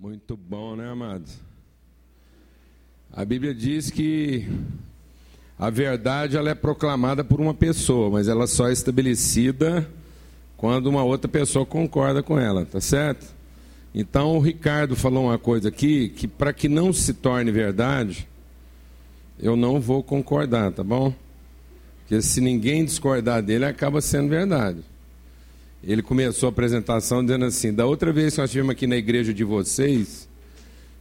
Muito bom, né, amados? A Bíblia diz que a verdade ela é proclamada por uma pessoa, mas ela só é estabelecida quando uma outra pessoa concorda com ela, tá certo? Então o Ricardo falou uma coisa aqui que para que não se torne verdade, eu não vou concordar, tá bom? Porque se ninguém discordar dele, acaba sendo verdade. Ele começou a apresentação dizendo assim: da outra vez que nós estivemos aqui na igreja de vocês,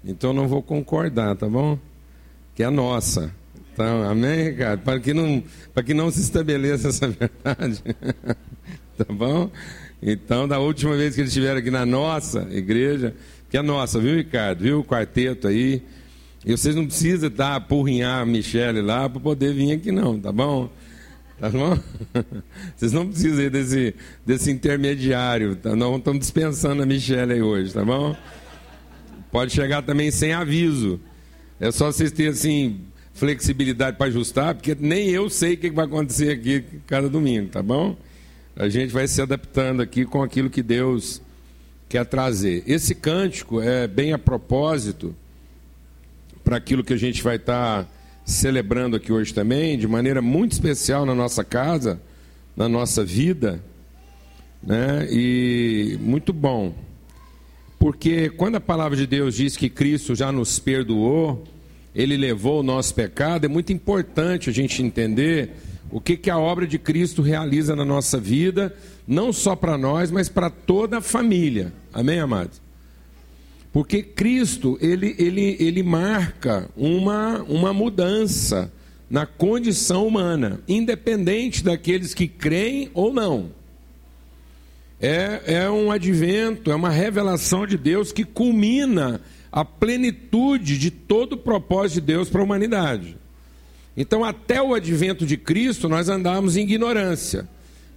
então não vou concordar, tá bom? Que é nossa. Então, amém, Ricardo? Para que não, para que não se estabeleça essa verdade. tá bom? Então, da última vez que eles estiveram aqui na nossa igreja, que é nossa, viu, Ricardo? Viu o quarteto aí? E vocês não precisam dar, apurrinhar a Michele lá para poder vir aqui, não, tá bom? Tá bom? Vocês não precisam desse, desse intermediário. Tá? Não estamos dispensando a Michelle aí hoje, tá bom? Pode chegar também sem aviso. É só vocês terem assim, flexibilidade para ajustar, porque nem eu sei o que vai acontecer aqui cada domingo, tá bom? A gente vai se adaptando aqui com aquilo que Deus quer trazer. Esse cântico é bem a propósito para aquilo que a gente vai estar. Tá celebrando aqui hoje também, de maneira muito especial na nossa casa, na nossa vida, né? E muito bom. Porque quando a palavra de Deus diz que Cristo já nos perdoou, ele levou o nosso pecado, é muito importante a gente entender o que, que a obra de Cristo realiza na nossa vida, não só para nós, mas para toda a família. Amém, amados? Porque Cristo, ele, ele, ele marca uma, uma mudança na condição humana, independente daqueles que creem ou não. É, é um advento, é uma revelação de Deus que culmina a plenitude de todo o propósito de Deus para a humanidade. Então, até o advento de Cristo, nós andávamos em ignorância,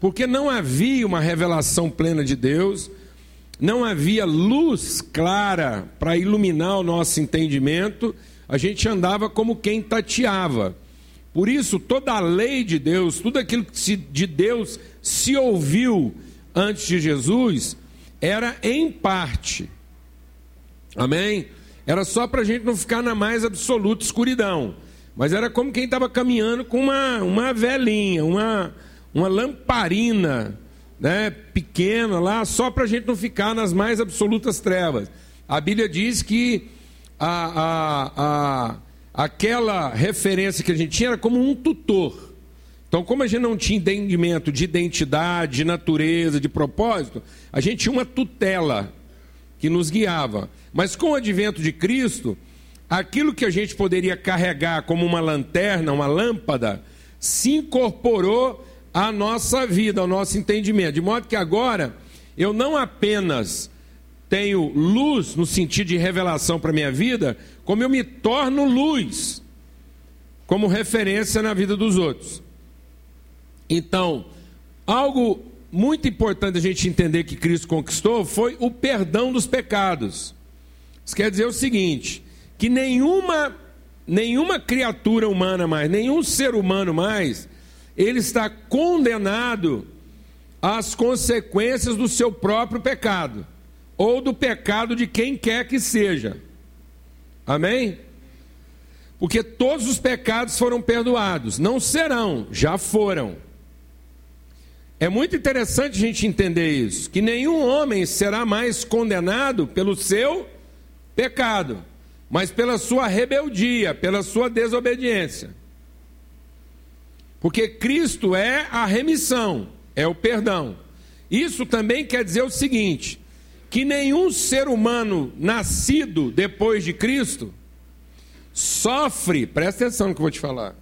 porque não havia uma revelação plena de Deus não havia luz clara para iluminar o nosso entendimento, a gente andava como quem tateava. Por isso, toda a lei de Deus, tudo aquilo que de Deus se ouviu antes de Jesus, era em parte. Amém? Era só para a gente não ficar na mais absoluta escuridão. Mas era como quem estava caminhando com uma, uma velhinha, uma, uma lamparina né, pequena lá, só para a gente não ficar nas mais absolutas trevas. A Bíblia diz que a, a, a, aquela referência que a gente tinha era como um tutor. Então, como a gente não tinha entendimento de identidade, de natureza, de propósito, a gente tinha uma tutela que nos guiava. Mas com o advento de Cristo, aquilo que a gente poderia carregar como uma lanterna, uma lâmpada, se incorporou a nossa vida, ao nosso entendimento. De modo que agora eu não apenas tenho luz no sentido de revelação para a minha vida, como eu me torno luz como referência na vida dos outros. Então, algo muito importante a gente entender que Cristo conquistou foi o perdão dos pecados. Isso quer dizer o seguinte: que nenhuma, nenhuma criatura humana mais, nenhum ser humano mais, ele está condenado às consequências do seu próprio pecado, ou do pecado de quem quer que seja. Amém? Porque todos os pecados foram perdoados, não serão, já foram. É muito interessante a gente entender isso, que nenhum homem será mais condenado pelo seu pecado, mas pela sua rebeldia, pela sua desobediência. Porque Cristo é a remissão, é o perdão. Isso também quer dizer o seguinte: que nenhum ser humano nascido depois de Cristo sofre, presta atenção no que eu vou te falar,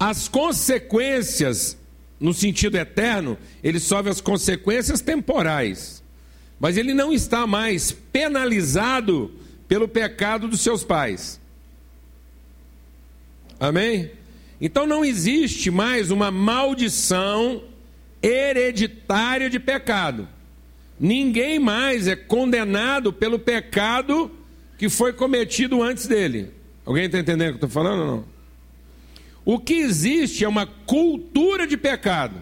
as consequências, no sentido eterno, ele sofre as consequências temporais, mas ele não está mais penalizado pelo pecado dos seus pais. Amém? Então não existe mais uma maldição hereditária de pecado. Ninguém mais é condenado pelo pecado que foi cometido antes dele. Alguém está entendendo o que eu estou falando ou não? O que existe é uma cultura de pecado.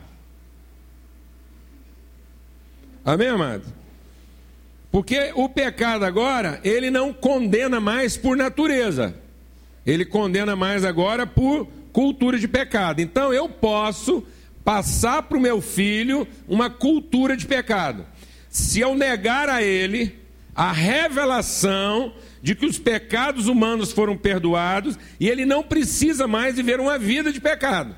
Amém, amado? Porque o pecado agora, ele não condena mais por natureza. Ele condena mais agora por cultura de pecado. Então eu posso passar para o meu filho uma cultura de pecado. Se eu negar a ele a revelação de que os pecados humanos foram perdoados e ele não precisa mais viver uma vida de pecado.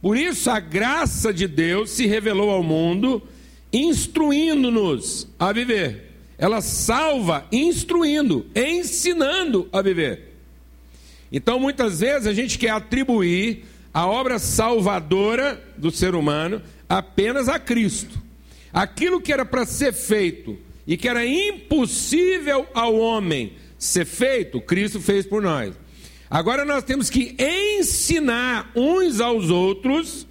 Por isso a graça de Deus se revelou ao mundo, instruindo-nos a viver. Ela salva instruindo, ensinando a viver. Então muitas vezes a gente quer atribuir a obra salvadora do ser humano apenas a Cristo. Aquilo que era para ser feito e que era impossível ao homem ser feito, Cristo fez por nós. Agora nós temos que ensinar uns aos outros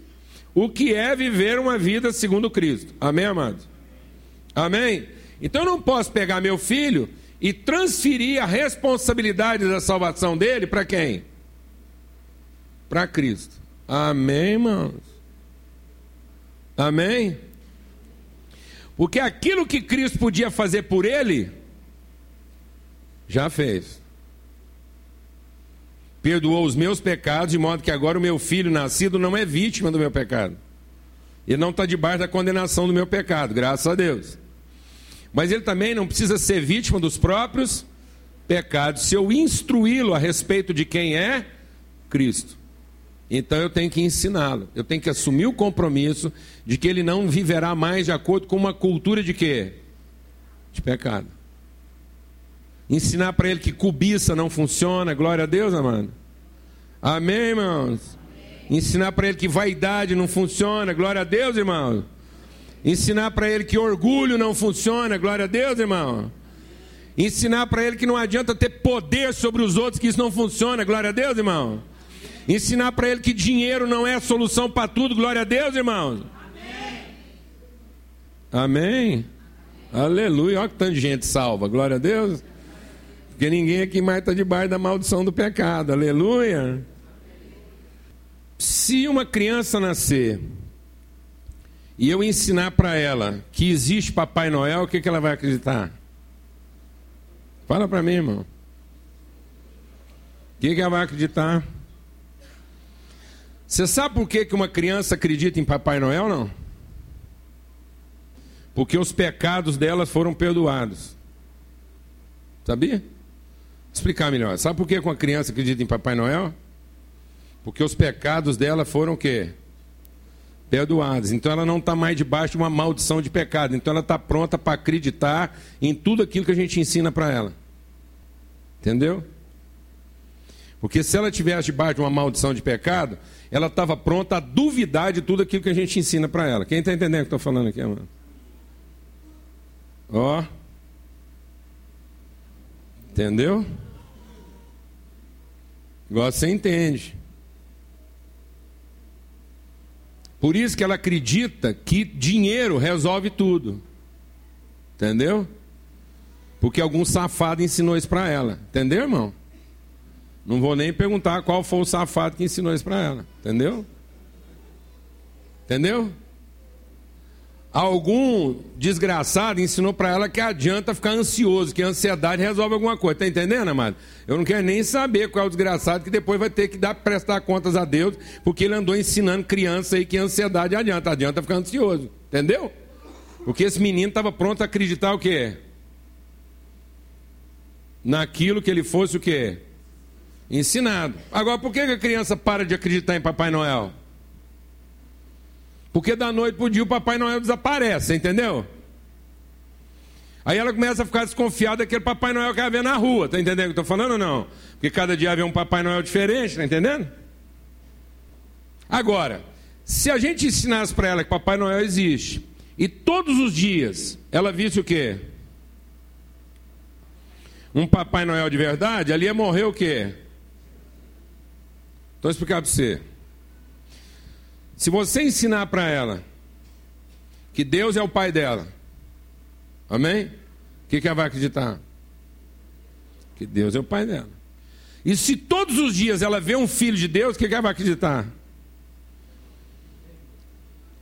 o que é viver uma vida segundo Cristo. Amém, amados? Amém? Então eu não posso pegar meu filho e transferir a responsabilidade da salvação dele para quem? Para Cristo. Amém, irmãos? Amém? Porque aquilo que Cristo podia fazer por ele, já fez. Perdoou os meus pecados, de modo que agora o meu filho nascido não é vítima do meu pecado. Ele não está debaixo da condenação do meu pecado, graças a Deus. Mas ele também não precisa ser vítima dos próprios pecados, se eu instruí-lo a respeito de quem é Cristo. Então eu tenho que ensiná-lo, eu tenho que assumir o compromisso de que ele não viverá mais de acordo com uma cultura de quê? De pecado. Ensinar para ele que cobiça não funciona, glória a Deus, amado. Amém, irmãos? Ensinar para ele que vaidade não funciona, glória a Deus, irmão. Ensinar para ele que orgulho não funciona, glória a Deus, irmão. Ensinar para ele que não adianta ter poder sobre os outros, que isso não funciona, glória a Deus, irmão. Ensinar para ele que dinheiro não é solução para tudo, glória a Deus, irmãos. Amém. Amém. Aleluia. Olha que tanto de gente salva, glória a Deus. Porque ninguém aqui mais está debaixo da maldição do pecado, aleluia. Se uma criança nascer e eu ensinar para ela que existe Papai Noel, o que, que ela vai acreditar? Fala para mim, irmão. O que, que ela vai acreditar? Você sabe por que, que uma criança acredita em Papai Noel, não? Porque os pecados delas foram perdoados. Sabia? Vou explicar melhor. Sabe por que uma criança acredita em Papai Noel? Porque os pecados dela foram o quê? Perdoados. Então ela não está mais debaixo de uma maldição de pecado. Então ela está pronta para acreditar em tudo aquilo que a gente ensina para ela. Entendeu? Porque se ela tivesse debaixo de uma maldição de pecado, ela estava pronta a duvidar de tudo aquilo que a gente ensina para ela. Quem está entendendo o que eu estou falando aqui, mano? Ó. Entendeu? Igual você entende. Por isso que ela acredita que dinheiro resolve tudo. Entendeu? Porque algum safado ensinou isso para ela. Entendeu, irmão? Não vou nem perguntar qual foi o safado que ensinou isso para ela. Entendeu? Entendeu? Algum desgraçado ensinou para ela que adianta ficar ansioso, que a ansiedade resolve alguma coisa. Tá entendendo, amado? Eu não quero nem saber qual é o desgraçado que depois vai ter que dar, prestar contas a Deus, porque ele andou ensinando criança aí que a ansiedade adianta. Adianta ficar ansioso. Entendeu? Porque esse menino estava pronto a acreditar o quê? Naquilo que ele fosse o quê? Ensinado. Agora, por que a criança para de acreditar em Papai Noel? Porque da noite para o dia o Papai Noel desaparece, entendeu? Aí ela começa a ficar desconfiada daquele Papai Noel que ela vê na rua, tá entendendo o que eu estou falando ou não? Porque cada dia vê um Papai Noel diferente, tá entendendo? Agora, se a gente ensinasse para ela que Papai Noel existe, e todos os dias ela visse o quê? Um Papai Noel de verdade, ali ia morrer o quê? Estou explicando para você. Se você ensinar para ela que Deus é o pai dela, amém? O que, que ela vai acreditar? Que Deus é o pai dela. E se todos os dias ela vê um filho de Deus, o que, que ela vai acreditar?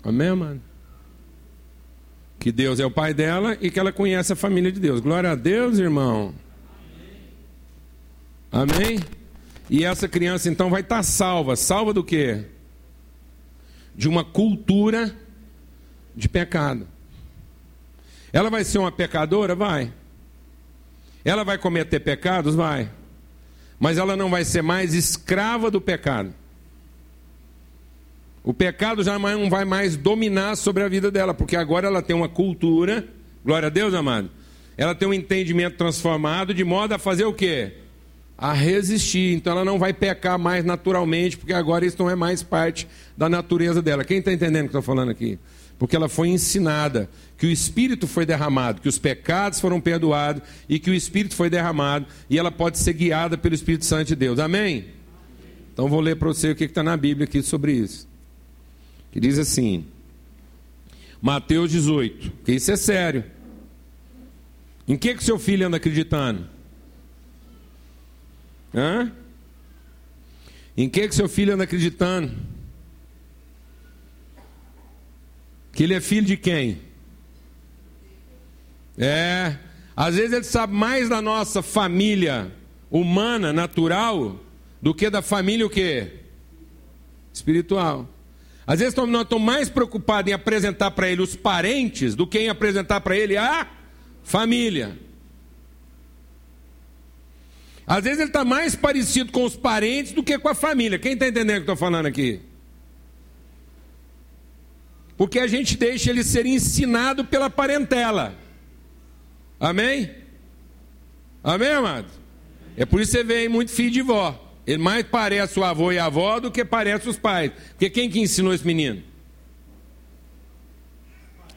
Amém, mano? Que Deus é o pai dela e que ela conhece a família de Deus. Glória a Deus, irmão. Amém? E essa criança então vai estar salva. Salva do quê? De uma cultura de pecado. Ela vai ser uma pecadora? Vai. Ela vai cometer pecados? Vai. Mas ela não vai ser mais escrava do pecado. O pecado já não vai mais dominar sobre a vida dela, porque agora ela tem uma cultura, glória a Deus, amado. Ela tem um entendimento transformado de modo a fazer o quê? A resistir. Então ela não vai pecar mais naturalmente, porque agora isso não é mais parte da natureza dela. Quem está entendendo o que eu estou falando aqui? Porque ela foi ensinada que o Espírito foi derramado, que os pecados foram perdoados e que o Espírito foi derramado e ela pode ser guiada pelo Espírito Santo de Deus. Amém? Então vou ler para você o que está na Bíblia aqui sobre isso que diz assim, Mateus 18, que isso é sério. Em que que seu filho anda acreditando? Hã? Em que que seu filho anda acreditando? Que ele é filho de quem? É, às vezes ele sabe mais da nossa família humana, natural, do que da família o quê? Espiritual. Às vezes nós estamos mais preocupados em apresentar para ele os parentes do que em apresentar para ele a família. Às vezes ele está mais parecido com os parentes do que com a família. Quem está entendendo o que eu estou falando aqui? Porque a gente deixa ele ser ensinado pela parentela. Amém? Amém, amado? É por isso que você vê muito filho de vó. Ele mais parece o avô e a avó do que parece os pais. Porque quem que ensinou esse menino?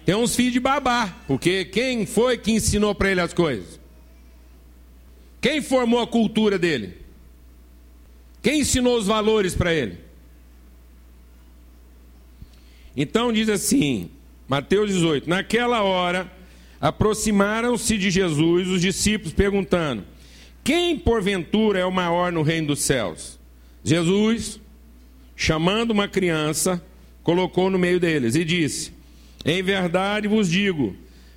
Tem uns filhos de babá. Porque quem foi que ensinou para ele as coisas? Quem formou a cultura dele? Quem ensinou os valores para ele? Então diz assim, Mateus 18: Naquela hora aproximaram-se de Jesus os discípulos, perguntando: quem porventura é o maior no reino dos céus? Jesus, chamando uma criança, colocou no meio deles e disse: Em verdade vos digo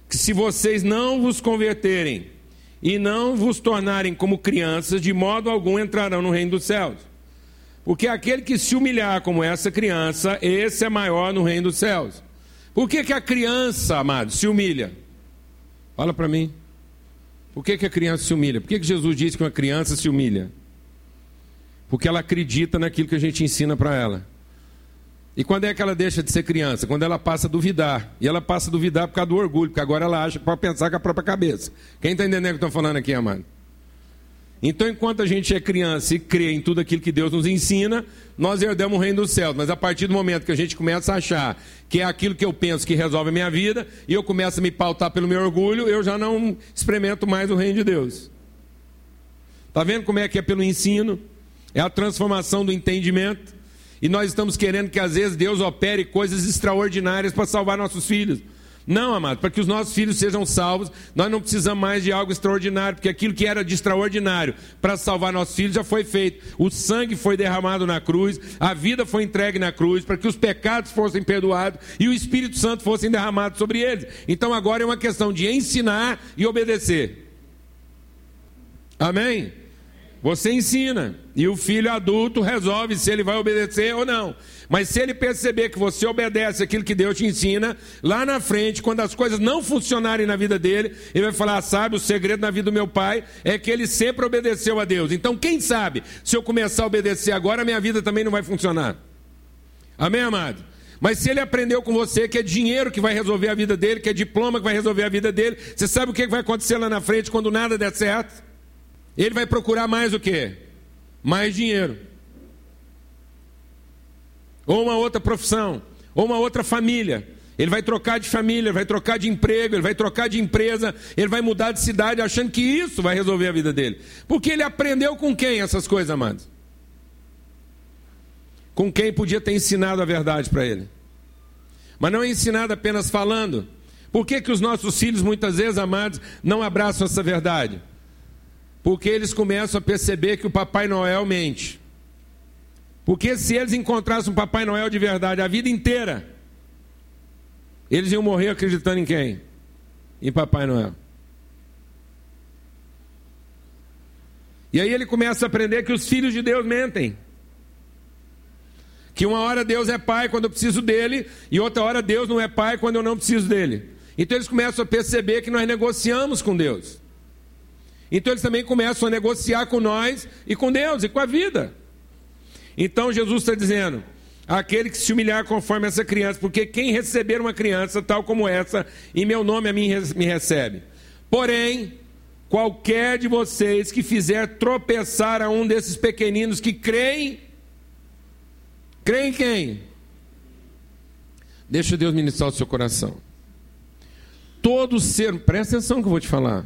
que se vocês não vos converterem e não vos tornarem como crianças, de modo algum entrarão no reino dos céus. Porque aquele que se humilhar como essa criança, esse é maior no reino dos céus. Por que, que a criança, amado, se humilha? Fala para mim. Por que, que a criança se humilha? Por que, que Jesus disse que uma criança se humilha? Porque ela acredita naquilo que a gente ensina para ela. E quando é que ela deixa de ser criança? Quando ela passa a duvidar. E ela passa a duvidar por causa do orgulho, porque agora ela acha que pode pensar com a própria cabeça. Quem está entendendo o que estou falando aqui, amado? Então, enquanto a gente é criança e crê em tudo aquilo que Deus nos ensina, nós herdamos o reino dos céus. Mas a partir do momento que a gente começa a achar que é aquilo que eu penso que resolve a minha vida, e eu começo a me pautar pelo meu orgulho, eu já não experimento mais o reino de Deus. Está vendo como é que é pelo ensino? É a transformação do entendimento. E nós estamos querendo que às vezes Deus opere coisas extraordinárias para salvar nossos filhos. Não, amado, para que os nossos filhos sejam salvos, nós não precisamos mais de algo extraordinário, porque aquilo que era de extraordinário para salvar nossos filhos já foi feito. O sangue foi derramado na cruz, a vida foi entregue na cruz, para que os pecados fossem perdoados e o Espírito Santo fossem derramados sobre eles. Então agora é uma questão de ensinar e obedecer. Amém? Você ensina e o filho adulto resolve se ele vai obedecer ou não. Mas se ele perceber que você obedece aquilo que Deus te ensina, lá na frente, quando as coisas não funcionarem na vida dele, ele vai falar: sabe, o segredo na vida do meu pai é que ele sempre obedeceu a Deus. Então, quem sabe, se eu começar a obedecer agora, a minha vida também não vai funcionar. Amém, amado? Mas se ele aprendeu com você que é dinheiro que vai resolver a vida dele, que é diploma que vai resolver a vida dele, você sabe o que vai acontecer lá na frente quando nada der certo? Ele vai procurar mais o quê? Mais dinheiro. Ou uma outra profissão, ou uma outra família. Ele vai trocar de família, vai trocar de emprego, ele vai trocar de empresa, ele vai mudar de cidade achando que isso vai resolver a vida dele. Porque ele aprendeu com quem essas coisas, amados? Com quem podia ter ensinado a verdade para ele. Mas não é ensinado apenas falando. Por que, que os nossos filhos, muitas vezes, amados, não abraçam essa verdade? Porque eles começam a perceber que o Papai Noel mente. Porque se eles encontrassem um Papai Noel de verdade a vida inteira, Eles iam morrer acreditando em quem? Em Papai Noel. E aí ele começa a aprender que os filhos de Deus mentem. Que uma hora Deus é pai quando eu preciso dele, e outra hora Deus não é pai quando eu não preciso dele. Então eles começam a perceber que nós negociamos com Deus. Então eles também começam a negociar com nós e com Deus e com a vida. Então Jesus está dizendo: aquele que se humilhar conforme essa criança, porque quem receber uma criança tal como essa, em meu nome a mim me recebe. Porém, qualquer de vocês que fizer tropeçar a um desses pequeninos que creem, creem em quem? Deixa Deus ministrar o seu coração. Todo ser, presta atenção que eu vou te falar.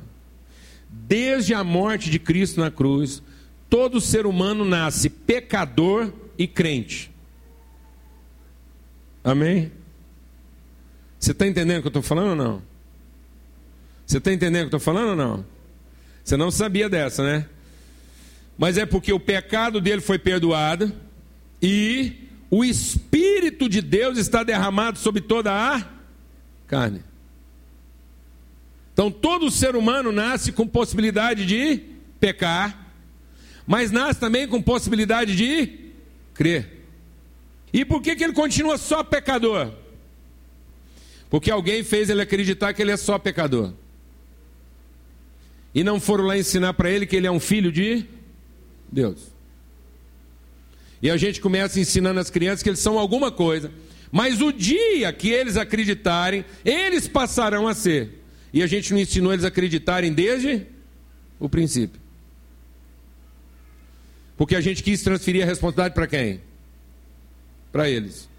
Desde a morte de Cristo na cruz, todo ser humano nasce pecador e crente. Amém? Você está entendendo o que eu estou falando ou não? Você está entendendo o que eu estou falando ou não? Você não sabia dessa, né? Mas é porque o pecado dele foi perdoado e o Espírito de Deus está derramado sobre toda a carne. Então todo ser humano nasce com possibilidade de pecar, mas nasce também com possibilidade de crer. E por que, que ele continua só pecador? Porque alguém fez ele acreditar que ele é só pecador. E não foram lá ensinar para ele que ele é um filho de Deus. E a gente começa ensinando as crianças que eles são alguma coisa. Mas o dia que eles acreditarem, eles passarão a ser. E a gente não ensinou eles a acreditarem desde o princípio. Porque a gente quis transferir a responsabilidade para quem? Para eles.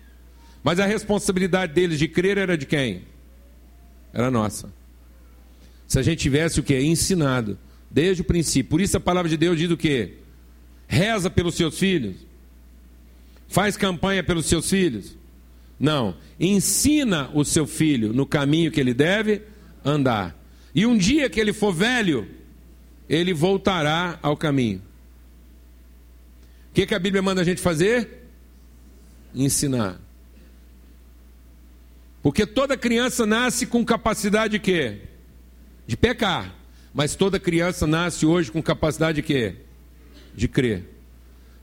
Mas a responsabilidade deles de crer era de quem? Era nossa. Se a gente tivesse o que? Ensinado, desde o princípio. Por isso a palavra de Deus diz o que? Reza pelos seus filhos. Faz campanha pelos seus filhos. Não. Ensina o seu filho no caminho que ele deve andar. E um dia que ele for velho, ele voltará ao caminho. O que, que a Bíblia manda a gente fazer? Ensinar. Porque toda criança nasce com capacidade de quê? De pecar. Mas toda criança nasce hoje com capacidade de quê? De crer.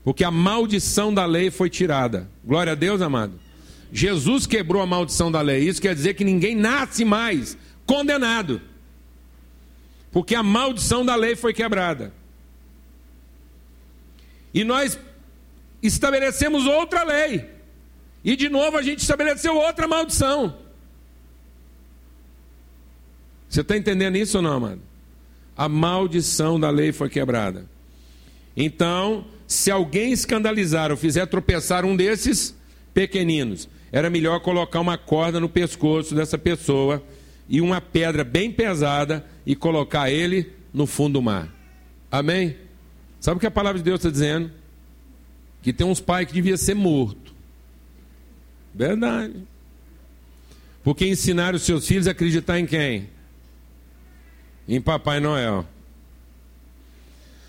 Porque a maldição da lei foi tirada. Glória a Deus, amado. Jesus quebrou a maldição da lei. Isso quer dizer que ninguém nasce mais condenado. Porque a maldição da lei foi quebrada. E nós estabelecemos outra lei. E de novo a gente estabeleceu outra maldição. Você está entendendo isso ou não, amado? A maldição da lei foi quebrada. Então, se alguém escandalizar ou fizer tropeçar um desses pequeninos, era melhor colocar uma corda no pescoço dessa pessoa e uma pedra bem pesada e colocar ele no fundo do mar. Amém? Sabe o que a palavra de Deus está dizendo? Que tem uns pais que devia ser morto. Verdade. Porque ensinaram os seus filhos a acreditar em quem? Em Papai Noel.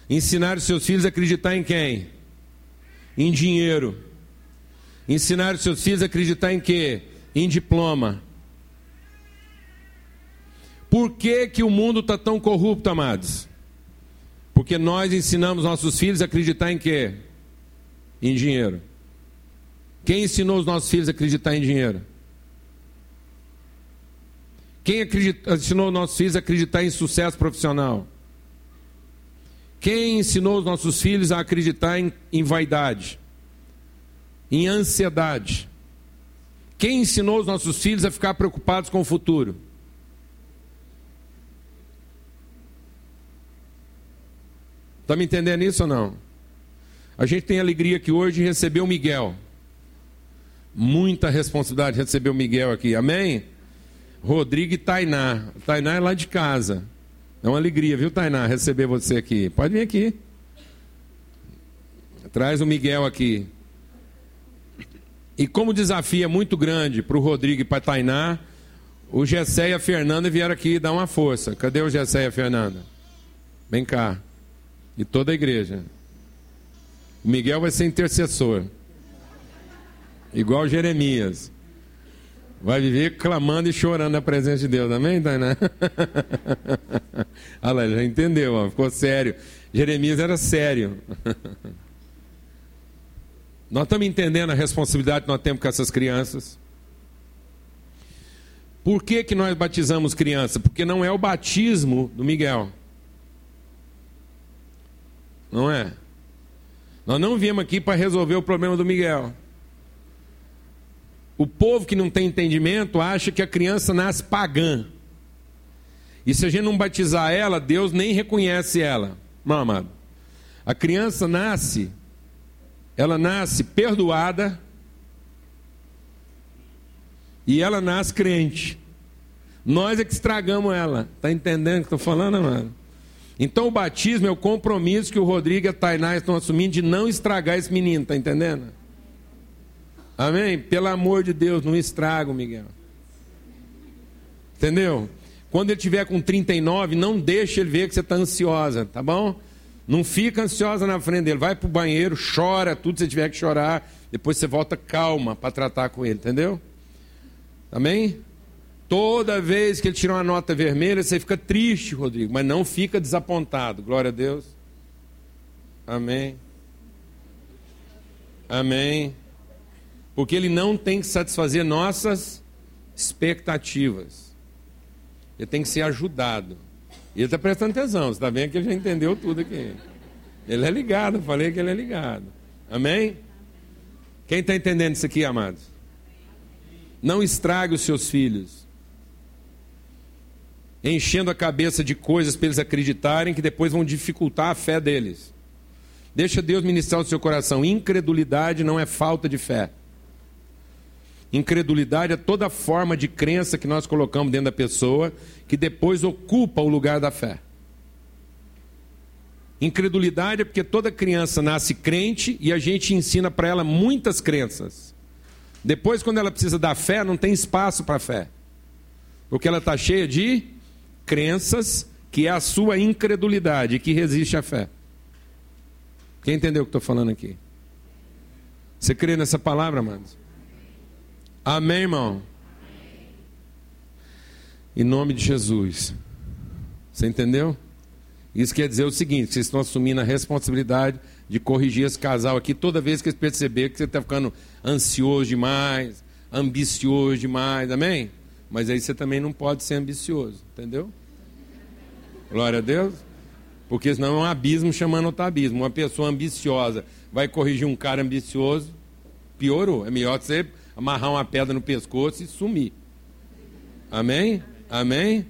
Ensinaram os seus filhos a acreditar em quem? Em dinheiro. Ensinaram os seus filhos a acreditar em quê? Em diploma. Por que, que o mundo está tão corrupto, amados? Porque nós ensinamos nossos filhos a acreditar em quê? Em dinheiro. Quem ensinou os nossos filhos a acreditar em dinheiro? Quem acredita, ensinou os nossos filhos a acreditar em sucesso profissional? Quem ensinou os nossos filhos a acreditar em, em vaidade? Em ansiedade? Quem ensinou os nossos filhos a ficar preocupados com o futuro? Está me entendendo isso ou não? A gente tem alegria que hoje recebeu o Miguel. Muita responsabilidade receber o Miguel aqui, amém? Rodrigo e Tainá. Tainá é lá de casa. É uma alegria, viu, Tainá, receber você aqui. Pode vir aqui. Traz o Miguel aqui. E como o desafio é muito grande para o Rodrigo e para a Tainá, o Gessé e a Fernanda vieram aqui dar uma força. Cadê o Gessé e a Fernanda? Vem cá. E toda a igreja. O Miguel vai ser intercessor. Igual Jeremias. Vai viver clamando e chorando na presença de Deus, amém, Tainá? Olha lá, já entendeu, ó, ficou sério. Jeremias era sério. Nós estamos entendendo a responsabilidade que nós temos com essas crianças. Por que, que nós batizamos criança? Porque não é o batismo do Miguel. Não é? Nós não viemos aqui para resolver o problema do Miguel. O povo que não tem entendimento acha que a criança nasce pagã. E se a gente não batizar ela, Deus nem reconhece ela. Não, amado. A criança nasce, ela nasce perdoada e ela nasce crente. Nós é que estragamos ela. Está entendendo o que estou falando, amado? Então o batismo é o compromisso que o Rodrigo e a Tainá estão assumindo de não estragar esse menino, está entendendo? Amém? Pelo amor de Deus, não estraga o Miguel. Entendeu? Quando ele tiver com 39, não deixe ele ver que você está ansiosa, tá bom? Não fica ansiosa na frente dele. Vai para o banheiro, chora tudo se tiver que chorar. Depois você volta calma para tratar com ele, entendeu? Amém? Toda vez que ele tira uma nota vermelha, você fica triste, Rodrigo, mas não fica desapontado. Glória a Deus. Amém. Amém. Porque ele não tem que satisfazer nossas expectativas. Ele tem que ser ajudado. E ele está prestando atenção, está vendo que ele já entendeu tudo aqui. Ele é ligado, eu falei que ele é ligado. Amém? Quem está entendendo isso aqui, amados? Não estrague os seus filhos enchendo a cabeça de coisas para eles acreditarem que depois vão dificultar a fé deles. Deixa Deus ministrar o seu coração. Incredulidade não é falta de fé. Incredulidade é toda forma de crença que nós colocamos dentro da pessoa que depois ocupa o lugar da fé. Incredulidade é porque toda criança nasce crente e a gente ensina para ela muitas crenças. Depois, quando ela precisa da fé, não tem espaço para fé. Porque ela está cheia de crenças que é a sua incredulidade que resiste à fé. Quem entendeu o que estou falando aqui? Você crê nessa palavra, amados? Amém, irmão? Em nome de Jesus. Você entendeu? Isso quer dizer o seguinte: vocês estão assumindo a responsabilidade de corrigir esse casal aqui toda vez que eles perceber que você está ficando ansioso demais, ambicioso demais, amém? Mas aí você também não pode ser ambicioso, entendeu? Glória a Deus. Porque senão é um abismo chamando outro abismo. Uma pessoa ambiciosa vai corrigir um cara ambicioso, piorou. É melhor você amarrar uma pedra no pescoço e sumir. Amém? Amém?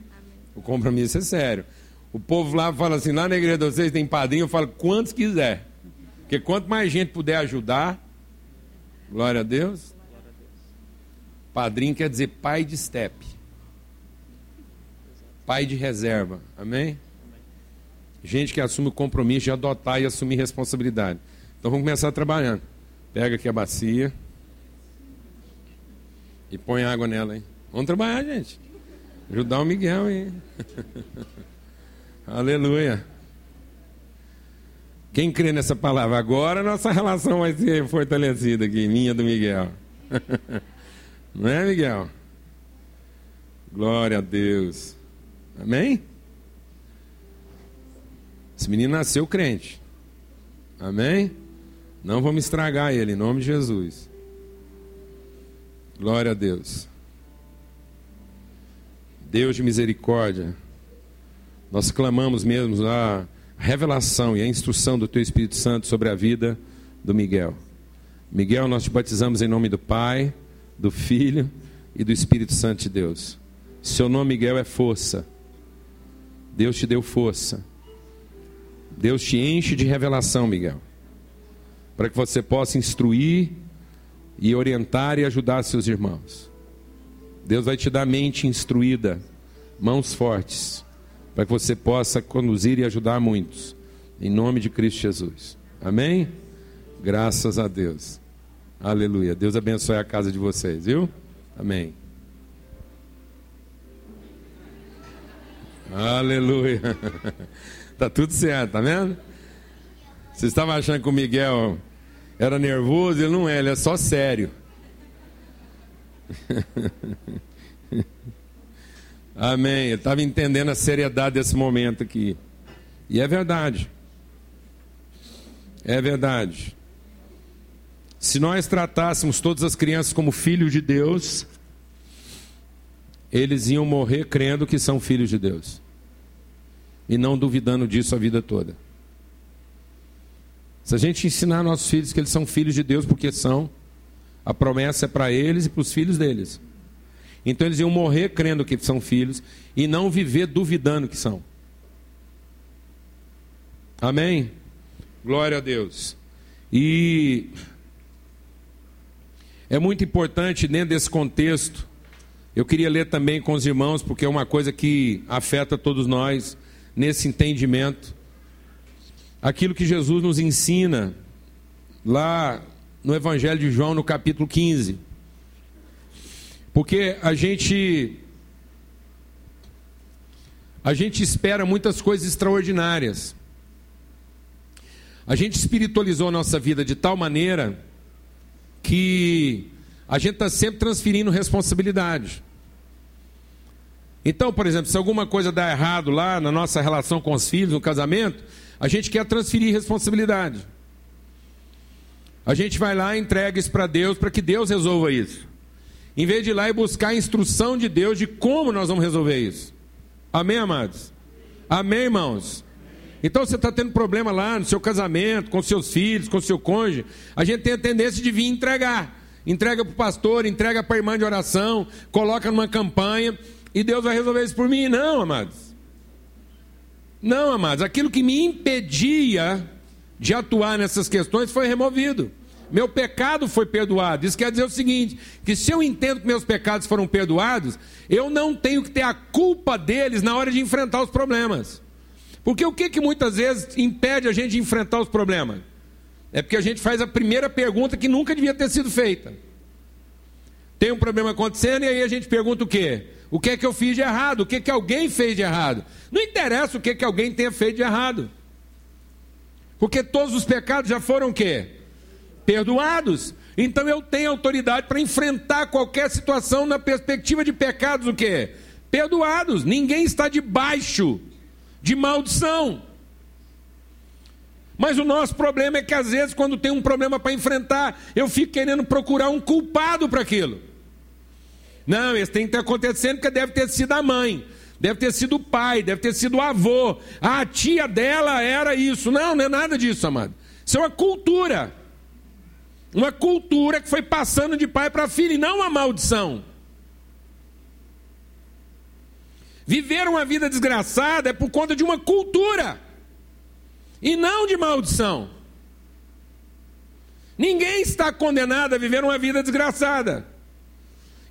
O compromisso é sério. O povo lá fala assim: lá na igreja de vocês tem padrinho. Eu falo quantos quiser. Porque quanto mais gente puder ajudar, glória a Deus, Padrinho quer dizer pai de step. Pai de reserva. Amém? Gente que assume o compromisso de adotar e assumir responsabilidade. Então vamos começar trabalhando. Pega aqui a bacia. E põe água nela, hein? Vamos trabalhar, gente. Ajudar o Miguel aí. Aleluia. Quem crê nessa palavra? Agora nossa relação vai ser fortalecida aqui, minha do Miguel. Não é, Miguel? Glória a Deus. Amém? Esse menino nasceu crente. Amém? Não vamos estragar ele, em nome de Jesus. Glória a Deus. Deus de misericórdia, nós clamamos mesmo a revelação e a instrução do Teu Espírito Santo sobre a vida do Miguel. Miguel, nós te batizamos em nome do Pai do Filho e do Espírito Santo de Deus. Seu nome, Miguel, é força. Deus te deu força. Deus te enche de revelação, Miguel, para que você possa instruir e orientar e ajudar seus irmãos. Deus vai te dar mente instruída, mãos fortes, para que você possa conduzir e ajudar muitos. Em nome de Cristo Jesus. Amém? Graças a Deus. Aleluia. Deus abençoe a casa de vocês, viu? Amém. Aleluia. Tá tudo certo, tá vendo? Vocês estavam achando que o Miguel era nervoso? Ele não é, ele é só sério. Amém. Eu estava entendendo a seriedade desse momento aqui. E é verdade. É verdade. Se nós tratássemos todas as crianças como filhos de Deus, eles iam morrer crendo que são filhos de Deus. E não duvidando disso a vida toda. Se a gente ensinar nossos filhos que eles são filhos de Deus, porque são, a promessa é para eles e para os filhos deles. Então eles iam morrer crendo que são filhos e não viver duvidando que são. Amém? Glória a Deus. E é muito importante dentro desse contexto. Eu queria ler também com os irmãos, porque é uma coisa que afeta todos nós nesse entendimento. Aquilo que Jesus nos ensina lá no Evangelho de João, no capítulo 15. Porque a gente a gente espera muitas coisas extraordinárias. A gente espiritualizou a nossa vida de tal maneira que a gente está sempre transferindo responsabilidade. Então, por exemplo, se alguma coisa dá errado lá na nossa relação com os filhos, no casamento, a gente quer transferir responsabilidade. A gente vai lá e entrega isso para Deus para que Deus resolva isso. Em vez de ir lá e buscar a instrução de Deus de como nós vamos resolver isso. Amém, amados? Amém, irmãos? Então você está tendo problema lá no seu casamento, com seus filhos, com seu cônjuge. A gente tem a tendência de vir entregar. Entrega para o pastor, entrega para a irmã de oração, coloca numa campanha e Deus vai resolver isso por mim. Não, amados. Não, amados. Aquilo que me impedia de atuar nessas questões foi removido meu pecado foi perdoado. Isso quer dizer o seguinte: que se eu entendo que meus pecados foram perdoados, eu não tenho que ter a culpa deles na hora de enfrentar os problemas. Porque o que, que muitas vezes impede a gente de enfrentar os problemas? É porque a gente faz a primeira pergunta que nunca devia ter sido feita. Tem um problema acontecendo e aí a gente pergunta o quê? O que é que eu fiz de errado? O que é que alguém fez de errado? Não interessa o que é que alguém tenha feito de errado. Porque todos os pecados já foram o quê? perdoados. Então eu tenho autoridade para enfrentar qualquer situação na perspectiva de pecados o quê? Perdoados. Ninguém está debaixo de maldição. Mas o nosso problema é que às vezes quando tem um problema para enfrentar, eu fico querendo procurar um culpado para aquilo. Não, isso tem que estar acontecendo porque deve ter sido a mãe, deve ter sido o pai, deve ter sido o avô. a tia dela era isso. Não, não é nada disso, amado. Isso é uma cultura. Uma cultura que foi passando de pai para filho, e não uma maldição. Viver uma vida desgraçada é por conta de uma cultura, e não de maldição. Ninguém está condenado a viver uma vida desgraçada.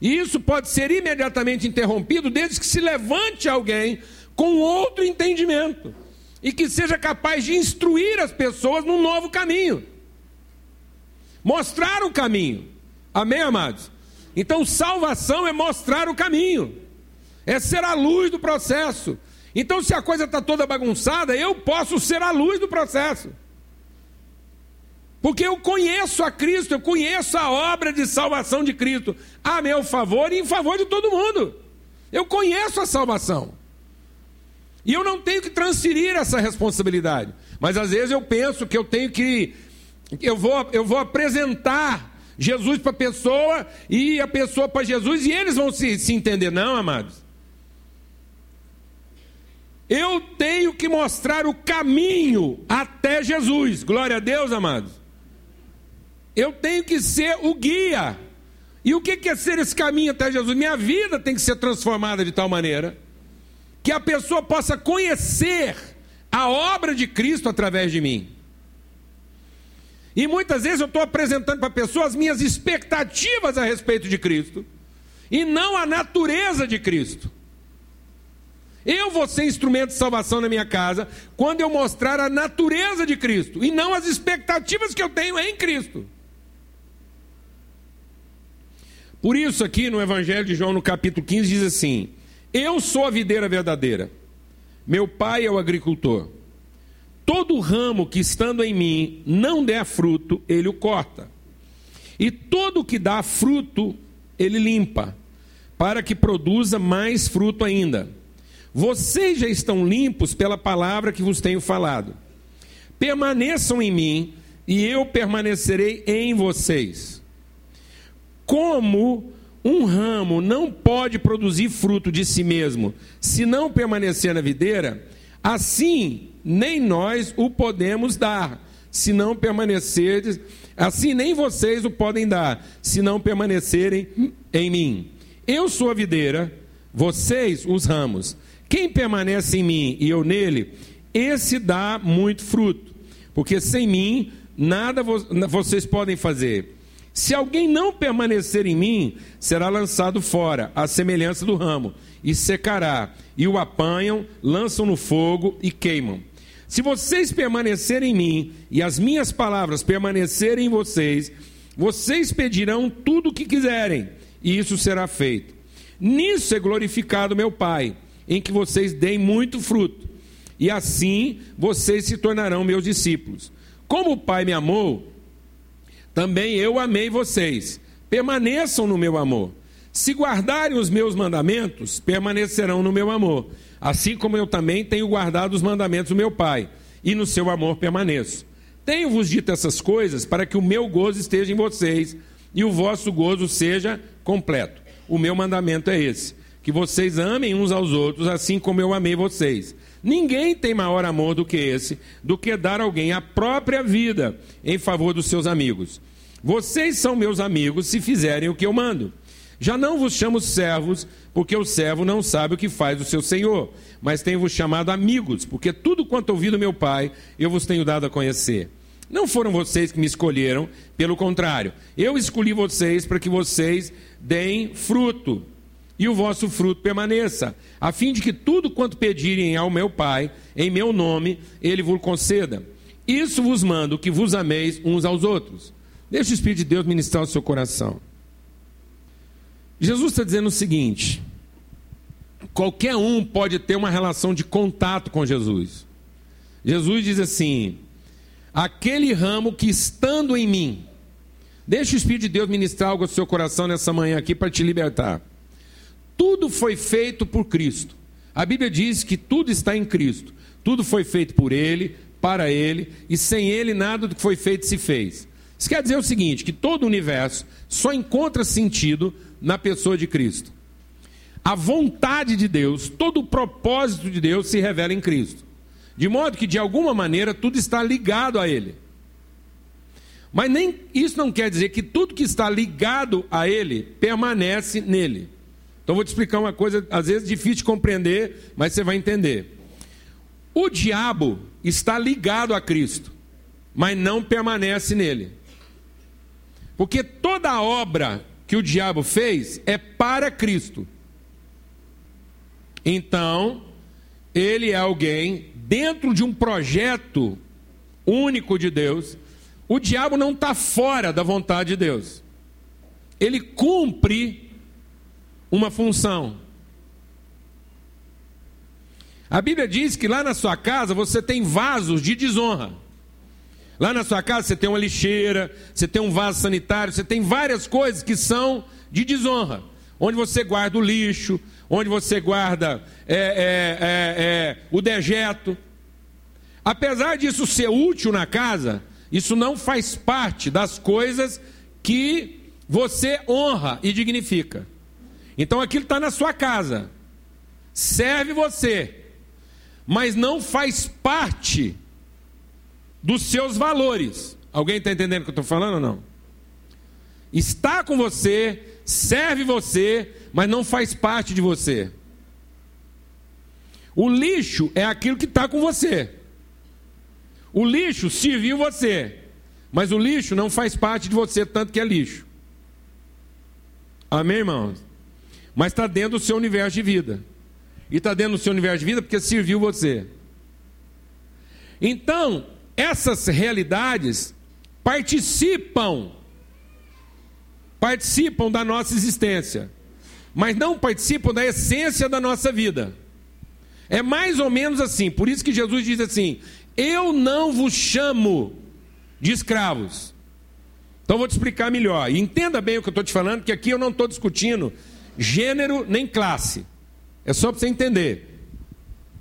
E isso pode ser imediatamente interrompido desde que se levante alguém com outro entendimento e que seja capaz de instruir as pessoas num novo caminho. Mostrar o caminho. Amém, amados? Então, salvação é mostrar o caminho, é ser a luz do processo. Então, se a coisa está toda bagunçada, eu posso ser a luz do processo. Porque eu conheço a Cristo, eu conheço a obra de salvação de Cristo a meu favor e em favor de todo mundo. Eu conheço a salvação. E eu não tenho que transferir essa responsabilidade. Mas às vezes eu penso que eu tenho que eu vou, eu vou apresentar Jesus para a pessoa e a pessoa para Jesus e eles vão se, se entender. Não, amados. Eu tenho que mostrar o caminho até Jesus. Glória a Deus, amados. Eu tenho que ser o guia. E o que é ser esse caminho até Jesus? Minha vida tem que ser transformada de tal maneira que a pessoa possa conhecer a obra de Cristo através de mim. E muitas vezes eu estou apresentando para a pessoa as minhas expectativas a respeito de Cristo, e não a natureza de Cristo. Eu vou ser instrumento de salvação na minha casa quando eu mostrar a natureza de Cristo, e não as expectativas que eu tenho em Cristo. Por isso, aqui no Evangelho de João, no capítulo 15, diz assim: Eu sou a videira verdadeira, meu pai é o agricultor. Todo ramo que estando em mim não der fruto, ele o corta. E todo que dá fruto, ele limpa, para que produza mais fruto ainda. Vocês já estão limpos pela palavra que vos tenho falado. Permaneçam em mim, e eu permanecerei em vocês. Como um ramo não pode produzir fruto de si mesmo se não permanecer na videira, assim nem nós o podemos dar, se não permanecerdes, assim nem vocês o podem dar, se não permanecerem em mim. Eu sou a videira, vocês os ramos. Quem permanece em mim e eu nele, esse dá muito fruto, porque sem mim nada vocês podem fazer. Se alguém não permanecer em mim, será lançado fora, à semelhança do ramo, e secará. E o apanham, lançam no fogo e queimam. Se vocês permanecerem em mim e as minhas palavras permanecerem em vocês, vocês pedirão tudo o que quiserem, e isso será feito. Nisso é glorificado meu Pai, em que vocês deem muito fruto, e assim vocês se tornarão meus discípulos. Como o Pai me amou, também eu amei vocês. Permaneçam no meu amor. Se guardarem os meus mandamentos, permanecerão no meu amor, assim como eu também tenho guardado os mandamentos do meu Pai, e no seu amor permaneço. Tenho-vos dito essas coisas para que o meu gozo esteja em vocês e o vosso gozo seja completo. O meu mandamento é esse: que vocês amem uns aos outros, assim como eu amei vocês. Ninguém tem maior amor do que esse, do que dar alguém a própria vida em favor dos seus amigos. Vocês são meus amigos se fizerem o que eu mando. Já não vos chamo servos, porque o servo não sabe o que faz o seu senhor, mas tenho-vos chamado amigos, porque tudo quanto ouvi do meu Pai, eu vos tenho dado a conhecer. Não foram vocês que me escolheram, pelo contrário, eu escolhi vocês para que vocês deem fruto e o vosso fruto permaneça, a fim de que tudo quanto pedirem ao meu Pai, em meu nome, ele vos conceda. Isso vos mando, que vos ameis uns aos outros. Deixe o Espírito de Deus ministrar o seu coração. Jesus está dizendo o seguinte: qualquer um pode ter uma relação de contato com Jesus. Jesus diz assim: aquele ramo que estando em mim, deixe o Espírito de Deus ministrar algo ao seu coração nessa manhã aqui para te libertar. Tudo foi feito por Cristo. A Bíblia diz que tudo está em Cristo. Tudo foi feito por Ele, para Ele, e sem Ele nada do que foi feito se fez. Isso quer dizer o seguinte: que todo o universo só encontra sentido na pessoa de Cristo. A vontade de Deus, todo o propósito de Deus se revela em Cristo. De modo que, de alguma maneira, tudo está ligado a Ele. Mas nem isso não quer dizer que tudo que está ligado a Ele permanece nele. Então vou te explicar uma coisa, às vezes difícil de compreender, mas você vai entender. O diabo está ligado a Cristo, mas não permanece nele. Porque toda obra que o diabo fez é para Cristo. Então, ele é alguém dentro de um projeto único de Deus. O diabo não está fora da vontade de Deus. Ele cumpre uma função. A Bíblia diz que lá na sua casa você tem vasos de desonra. Lá na sua casa você tem uma lixeira, você tem um vaso sanitário, você tem várias coisas que são de desonra. Onde você guarda o lixo, onde você guarda é, é, é, é o dejeto. Apesar disso ser útil na casa, isso não faz parte das coisas que você honra e dignifica. Então aquilo está na sua casa, serve você, mas não faz parte dos seus valores. Alguém está entendendo o que eu estou falando ou não? Está com você, serve você, mas não faz parte de você. O lixo é aquilo que está com você. O lixo serviu você, mas o lixo não faz parte de você, tanto que é lixo. Amém, irmãos? Mas está dentro do seu universo de vida. E está dentro do seu universo de vida porque serviu você. Então, essas realidades participam, participam da nossa existência, mas não participam da essência da nossa vida. É mais ou menos assim, por isso que Jesus diz assim: Eu não vos chamo de escravos, Então vou te explicar melhor. E entenda bem o que eu estou te falando, que aqui eu não estou discutindo gênero nem classe. É só para você entender.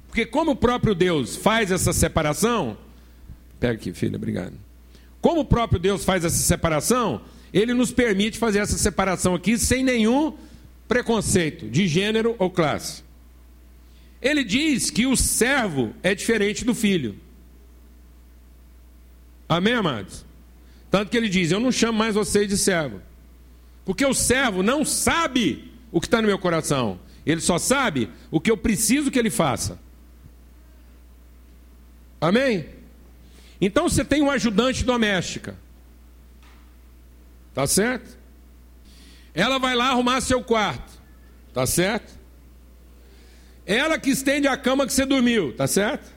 Porque como o próprio Deus faz essa separação, pega aqui, filha, obrigado. Como o próprio Deus faz essa separação, ele nos permite fazer essa separação aqui sem nenhum preconceito de gênero ou classe. Ele diz que o servo é diferente do filho. Amém, amados? Tanto que ele diz: Eu não chamo mais vocês de servo. Porque o servo não sabe o que está no meu coração. Ele só sabe o que eu preciso que ele faça. Amém? Então você tem uma ajudante doméstica. Tá certo? Ela vai lá arrumar seu quarto. Tá certo? Ela que estende a cama que você dormiu, tá certo?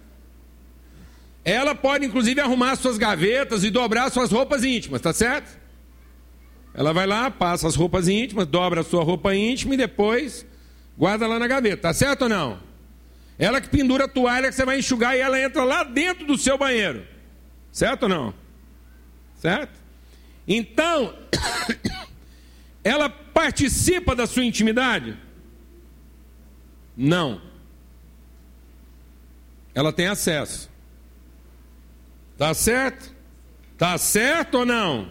Ela pode inclusive arrumar suas gavetas e dobrar suas roupas íntimas, tá certo? Ela vai lá, passa as roupas íntimas, dobra a sua roupa íntima e depois guarda lá na gaveta, tá certo ou não? Ela que pendura a toalha que você vai enxugar e ela entra lá dentro do seu banheiro. Certo ou não? Certo? Então, ela participa da sua intimidade? Não. Ela tem acesso. Tá certo? Tá certo ou não?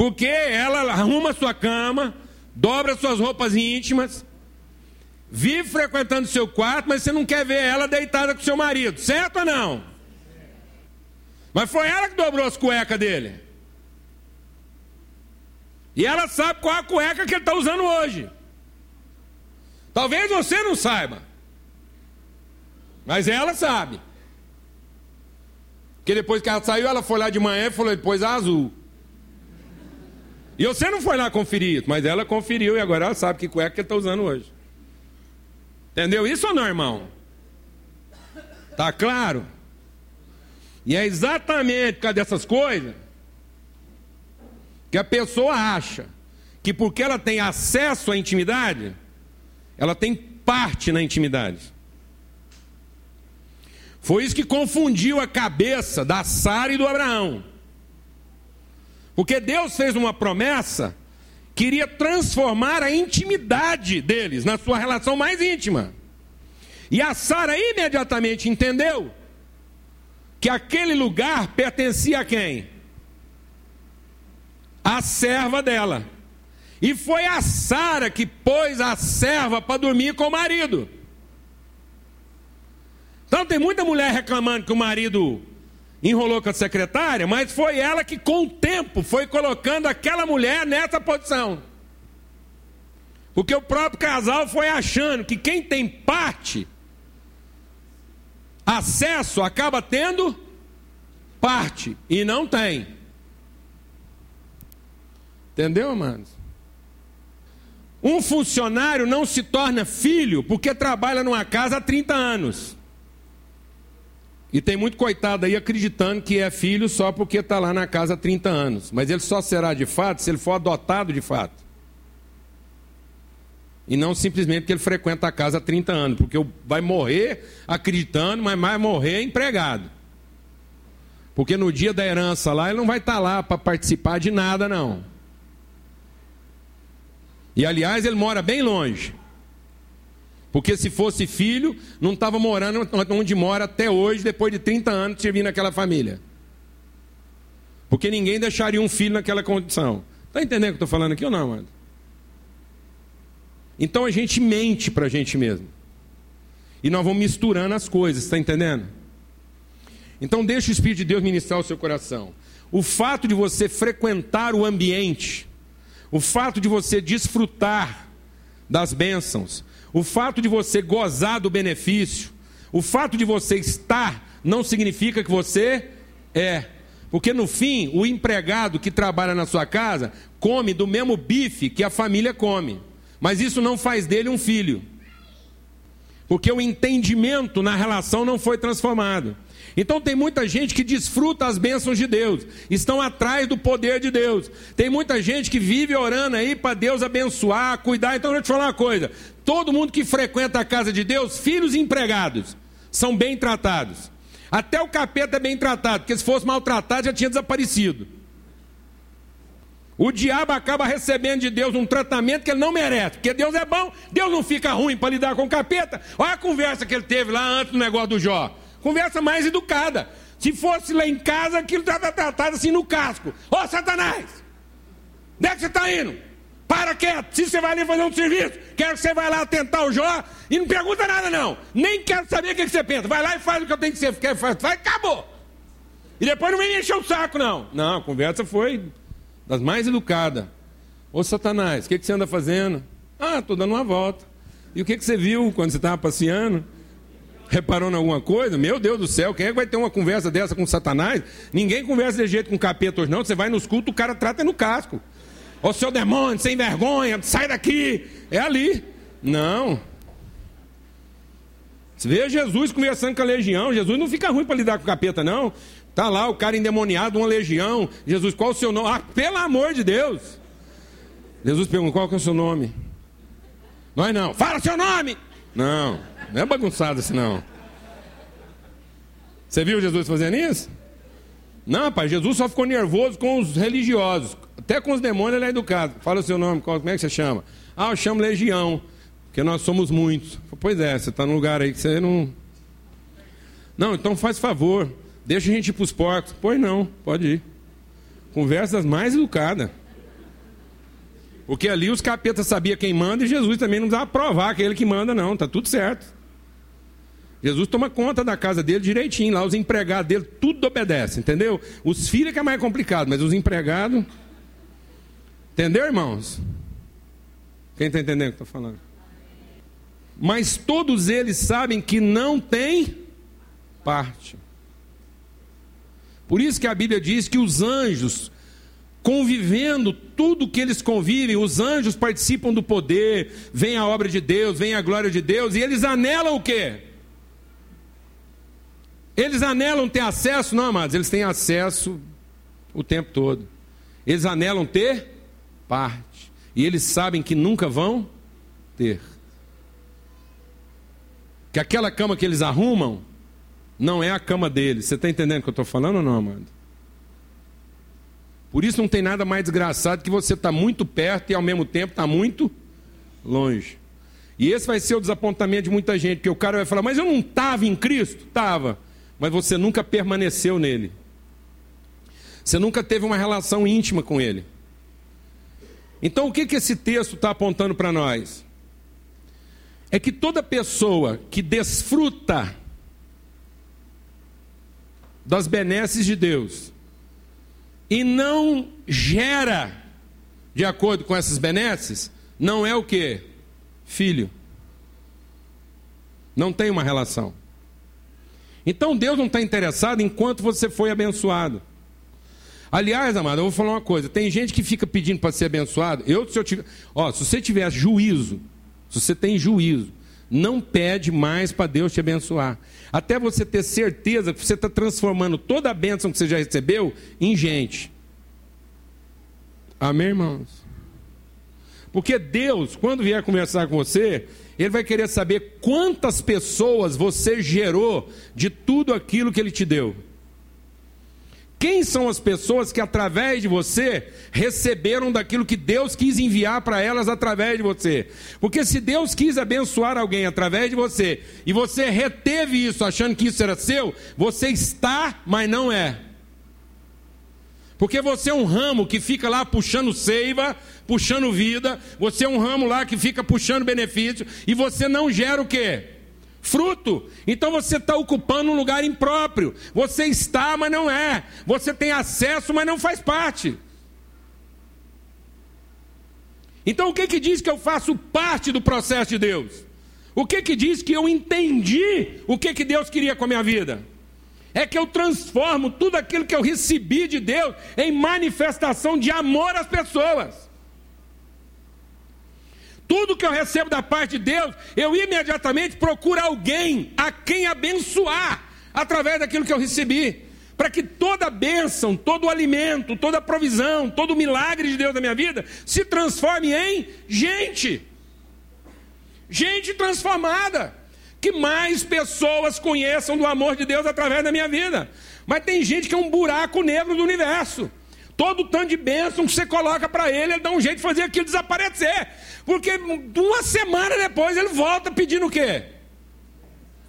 Porque ela arruma sua cama, dobra suas roupas íntimas, vive frequentando seu quarto, mas você não quer ver ela deitada com seu marido, certo ou não? Mas foi ela que dobrou as cuecas dele. E ela sabe qual a cueca que ele está usando hoje. Talvez você não saiba. Mas ela sabe. Porque depois que ela saiu, ela foi lá de manhã e falou: depois a azul. E você não foi lá conferir, mas ela conferiu e agora ela sabe que cueca que está usando hoje. Entendeu isso ou não, irmão? Tá claro? E é exatamente por causa dessas coisas que a pessoa acha que porque ela tem acesso à intimidade, ela tem parte na intimidade. Foi isso que confundiu a cabeça da Sara e do Abraão. Porque Deus fez uma promessa, queria transformar a intimidade deles na sua relação mais íntima. E a Sara imediatamente entendeu que aquele lugar pertencia a quem? A serva dela. E foi a Sara que pôs a serva para dormir com o marido. Então tem muita mulher reclamando que o marido enrolou com a secretária, mas foi ela que, com o tempo, foi colocando aquela mulher nessa posição. Porque o próprio casal foi achando que quem tem parte, acesso, acaba tendo parte, e não tem. Entendeu, amados? Um funcionário não se torna filho porque trabalha numa casa há 30 anos. E tem muito coitado aí acreditando que é filho só porque está lá na casa há 30 anos. Mas ele só será de fato se ele for adotado de fato. E não simplesmente porque ele frequenta a casa há 30 anos. Porque vai morrer acreditando, mas vai morrer empregado. Porque no dia da herança lá, ele não vai estar tá lá para participar de nada, não. E aliás, ele mora bem longe. Porque se fosse filho, não estava morando onde mora até hoje, depois de 30 anos vir naquela família. Porque ninguém deixaria um filho naquela condição. Está entendendo o que estou falando aqui ou não, mano? Então a gente mente para a gente mesmo. E nós vamos misturando as coisas, está entendendo? Então deixa o Espírito de Deus ministrar o seu coração. O fato de você frequentar o ambiente, o fato de você desfrutar das bênçãos, o fato de você gozar do benefício, o fato de você estar, não significa que você é. Porque no fim, o empregado que trabalha na sua casa come do mesmo bife que a família come. Mas isso não faz dele um filho. Porque o entendimento na relação não foi transformado. Então tem muita gente que desfruta as bênçãos de Deus, estão atrás do poder de Deus. Tem muita gente que vive orando aí para Deus abençoar, cuidar. Então eu vou te falar uma coisa: todo mundo que frequenta a casa de Deus, filhos empregados, são bem tratados. Até o capeta é bem tratado, porque se fosse maltratado já tinha desaparecido. o diabo acaba recebendo de Deus um tratamento que ele não merece, porque Deus é bom, Deus não fica ruim para lidar com o capeta. Olha a conversa que ele teve lá antes do negócio do Jó. Conversa mais educada. Se fosse lá em casa, aquilo estava tratado assim no casco. Ô Satanás, onde é que você está indo? Para quieto, se você vai ali fazer um serviço, quero que você vá lá tentar o Jó e não pergunta nada não. Nem quero saber o que você pensa. Vai lá e faz o que eu tenho que ser, quer faz, acabou. E depois não vem encher o saco não. Não, a conversa foi das mais educadas. Ô Satanás, o que, que você anda fazendo? Ah, estou dando uma volta. E o que, que você viu quando você estava passeando? Reparou em alguma coisa? Meu Deus do céu, quem é que vai ter uma conversa dessa com Satanás? Ninguém conversa de jeito com capeta hoje, não. Você vai nos cultos, o cara trata no casco. Ô seu demônio, sem vergonha, sai daqui. É ali. Não. Você vê Jesus conversando com a legião. Jesus não fica ruim para lidar com o capeta, não. Tá lá o cara endemoniado, uma legião. Jesus, qual o seu nome? Ah, pelo amor de Deus. Jesus pergunta: qual que é o seu nome? Nós não. Fala seu nome! Não, não é bagunçado assim não. Você viu Jesus fazendo isso? Não, pai, Jesus só ficou nervoso com os religiosos. Até com os demônios ele é educado. Fala o seu nome, como é que você chama? Ah, eu chamo Legião, porque nós somos muitos. Pois é, você está num lugar aí que você não. Não, então faz favor. Deixa a gente ir para os porcos. Pois não, pode ir. Conversas mais educadas. Porque ali os capetas sabiam quem manda e Jesus também não precisava provar que é ele que manda, não. Tá tudo certo. Jesus toma conta da casa dele direitinho. Lá os empregados dele, tudo obedece, entendeu? Os filhos que é mais complicado, mas os empregados. Entendeu, irmãos? Quem está entendendo o que estou falando? Mas todos eles sabem que não tem parte. Por isso que a Bíblia diz que os anjos, convivendo, tudo que eles convivem, os anjos participam do poder, vem a obra de Deus, vem a glória de Deus, e eles anelam o quê? Eles anelam ter acesso? Não, amados, eles têm acesso o tempo todo. Eles anelam ter parte. E eles sabem que nunca vão ter. Que aquela cama que eles arrumam não é a cama dele. Você está entendendo o que eu estou falando ou não, amado? Por isso não tem nada mais desgraçado que você está muito perto e ao mesmo tempo está muito longe. E esse vai ser o desapontamento de muita gente, porque o cara vai falar, mas eu não estava em Cristo? Estava. Mas você nunca permaneceu nele. Você nunca teve uma relação íntima com ele. Então o que, que esse texto está apontando para nós? É que toda pessoa que desfruta das benesses de Deus e não gera de acordo com essas benesses, não é o que? Filho. Não tem uma relação. Então Deus não está interessado enquanto você foi abençoado. Aliás, amado, eu vou falar uma coisa: tem gente que fica pedindo para ser abençoado. Eu, se eu tiver, ó, se você tiver juízo, se você tem juízo, não pede mais para Deus te abençoar. Até você ter certeza que você está transformando toda a bênção que você já recebeu em gente. Amém, irmãos? Porque Deus, quando vier conversar com você, Ele vai querer saber quantas pessoas você gerou de tudo aquilo que Ele te deu. Quem são as pessoas que, através de você, receberam daquilo que Deus quis enviar para elas através de você? Porque se Deus quis abençoar alguém através de você, e você reteve isso achando que isso era seu, você está, mas não é. Porque você é um ramo que fica lá puxando seiva, puxando vida, você é um ramo lá que fica puxando benefício, e você não gera o quê? fruto. Então você está ocupando um lugar impróprio. Você está, mas não é. Você tem acesso, mas não faz parte. Então o que que diz que eu faço parte do processo de Deus? O que que diz que eu entendi o que que Deus queria com a minha vida? É que eu transformo tudo aquilo que eu recebi de Deus em manifestação de amor às pessoas. Tudo que eu recebo da parte de Deus, eu imediatamente procuro alguém a quem abençoar através daquilo que eu recebi. Para que toda bênção, todo alimento, toda provisão, todo milagre de Deus na minha vida se transforme em gente. Gente transformada. Que mais pessoas conheçam do amor de Deus através da minha vida. Mas tem gente que é um buraco negro do universo. todo tanto de bênção que você coloca para ele, ele dá um jeito de fazer aquilo desaparecer. Porque uma semana depois ele volta pedindo o quê?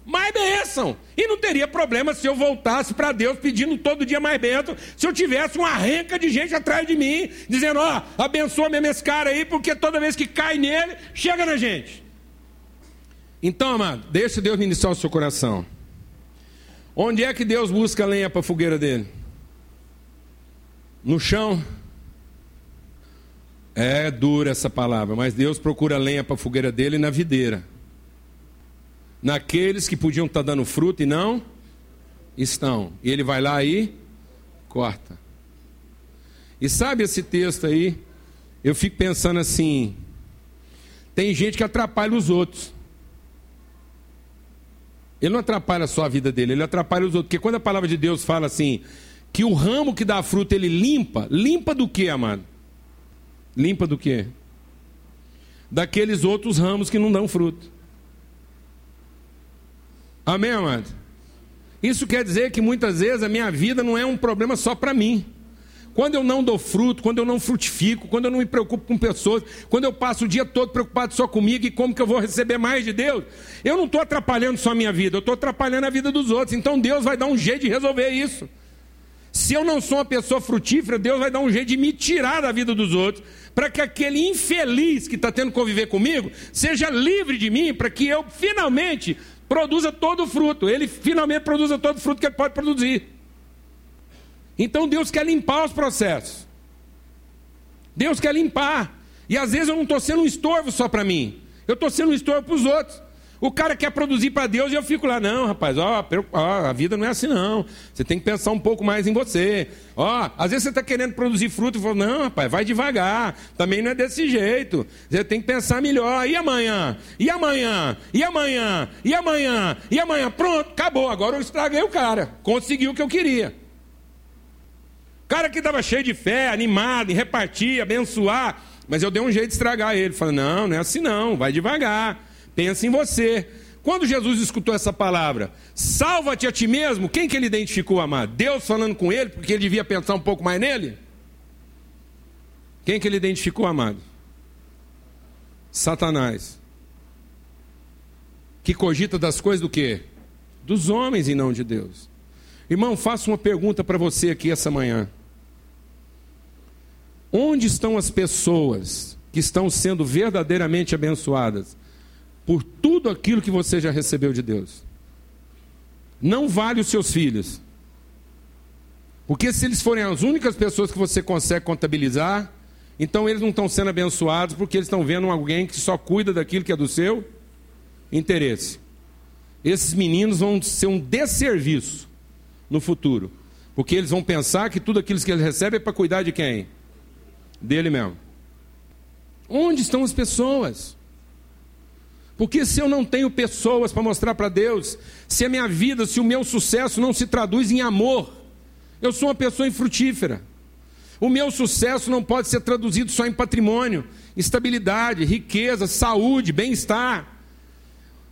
mais bênção. E não teria problema se eu voltasse para Deus pedindo todo dia mais bênção, se eu tivesse uma renca de gente atrás de mim, dizendo: Ó, oh, abençoa mesmo esse cara aí, porque toda vez que cai nele, chega na gente. Então, amado, deixe Deus ministrar o seu coração. Onde é que Deus busca lenha para a fogueira dele? No chão? É dura essa palavra, mas Deus procura lenha para a fogueira dele na videira naqueles que podiam estar dando fruto e não estão. E ele vai lá e corta. E sabe esse texto aí? Eu fico pensando assim: tem gente que atrapalha os outros. Ele não atrapalha só a vida dele, ele atrapalha os outros. Porque quando a palavra de Deus fala assim, que o ramo que dá fruto ele limpa, limpa do que, amado? Limpa do que? Daqueles outros ramos que não dão fruto. Amém, amado? Isso quer dizer que muitas vezes a minha vida não é um problema só para mim. Quando eu não dou fruto, quando eu não frutifico, quando eu não me preocupo com pessoas, quando eu passo o dia todo preocupado só comigo e como que eu vou receber mais de Deus, eu não estou atrapalhando só a minha vida, eu estou atrapalhando a vida dos outros. Então Deus vai dar um jeito de resolver isso. Se eu não sou uma pessoa frutífera, Deus vai dar um jeito de me tirar da vida dos outros, para que aquele infeliz que está tendo que conviver comigo seja livre de mim, para que eu finalmente produza todo o fruto. Ele finalmente produza todo o fruto que ele pode produzir. Então Deus quer limpar os processos. Deus quer limpar. E às vezes eu não estou sendo um estorvo só para mim. Eu estou sendo um estorvo para os outros. O cara quer produzir para Deus e eu fico lá, não, rapaz, ó, a vida não é assim não. Você tem que pensar um pouco mais em você. Ó, às vezes você está querendo produzir fruto e fala, não, rapaz, vai devagar. Também não é desse jeito. Você tem que pensar melhor. E amanhã? E amanhã? E amanhã? E amanhã? E amanhã? Pronto, acabou. Agora eu estraguei o cara. Consegui o que eu queria. Cara que estava cheio de fé, animado, em repartir, abençoar. Mas eu dei um jeito de estragar ele. Falei, não, não é assim não, vai devagar. Pensa em você. Quando Jesus escutou essa palavra, salva-te a ti mesmo, quem que ele identificou, amado? Deus falando com ele, porque ele devia pensar um pouco mais nele? Quem que ele identificou, amado? Satanás. Que cogita das coisas do quê? Dos homens e não de Deus. Irmão, faço uma pergunta para você aqui essa manhã. Onde estão as pessoas que estão sendo verdadeiramente abençoadas? por tudo aquilo que você já recebeu de Deus. Não vale os seus filhos. Porque se eles forem as únicas pessoas que você consegue contabilizar, então eles não estão sendo abençoados porque eles estão vendo alguém que só cuida daquilo que é do seu interesse. Esses meninos vão ser um desserviço no futuro. Porque eles vão pensar que tudo aquilo que eles recebem é para cuidar de quem? Dele mesmo. Onde estão as pessoas? Porque se eu não tenho pessoas para mostrar para Deus, se a minha vida, se o meu sucesso não se traduz em amor, eu sou uma pessoa infrutífera. O meu sucesso não pode ser traduzido só em patrimônio, estabilidade, riqueza, saúde, bem-estar.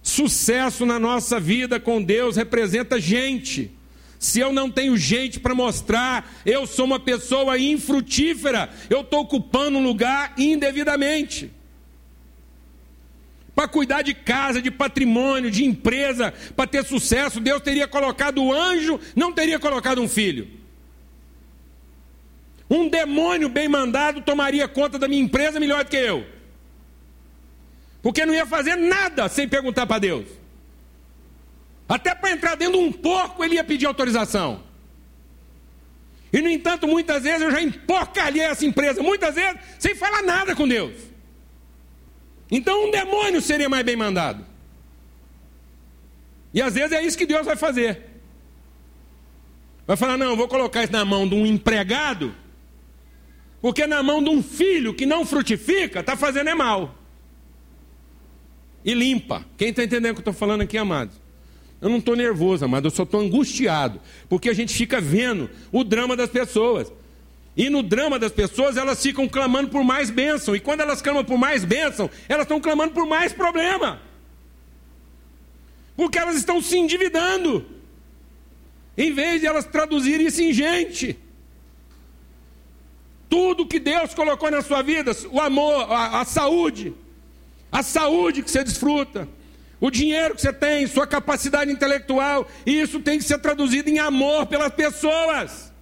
Sucesso na nossa vida com Deus representa gente. Se eu não tenho gente para mostrar, eu sou uma pessoa infrutífera, eu estou ocupando um lugar indevidamente para cuidar de casa, de patrimônio, de empresa, para ter sucesso, Deus teria colocado o anjo, não teria colocado um filho. Um demônio bem mandado tomaria conta da minha empresa melhor do que eu. Porque não ia fazer nada sem perguntar para Deus. Até para entrar dentro de um porco ele ia pedir autorização. E no entanto, muitas vezes eu já emporcalhei essa empresa, muitas vezes sem falar nada com Deus. Então um demônio seria mais bem mandado. E às vezes é isso que Deus vai fazer. Vai falar: não, vou colocar isso na mão de um empregado, porque na mão de um filho que não frutifica, está fazendo é mal. E limpa. Quem está entendendo o que eu estou falando aqui, amado? Eu não estou nervoso, amado, eu só estou angustiado, porque a gente fica vendo o drama das pessoas. E no drama das pessoas, elas ficam clamando por mais bênção. E quando elas clamam por mais bênção, elas estão clamando por mais problema. Porque elas estão se endividando. Em vez de elas traduzirem isso em gente. tudo que Deus colocou na sua vida, o amor, a, a saúde, a saúde que você desfruta, o dinheiro que você tem, sua capacidade intelectual, e isso tem que ser traduzido em amor pelas pessoas.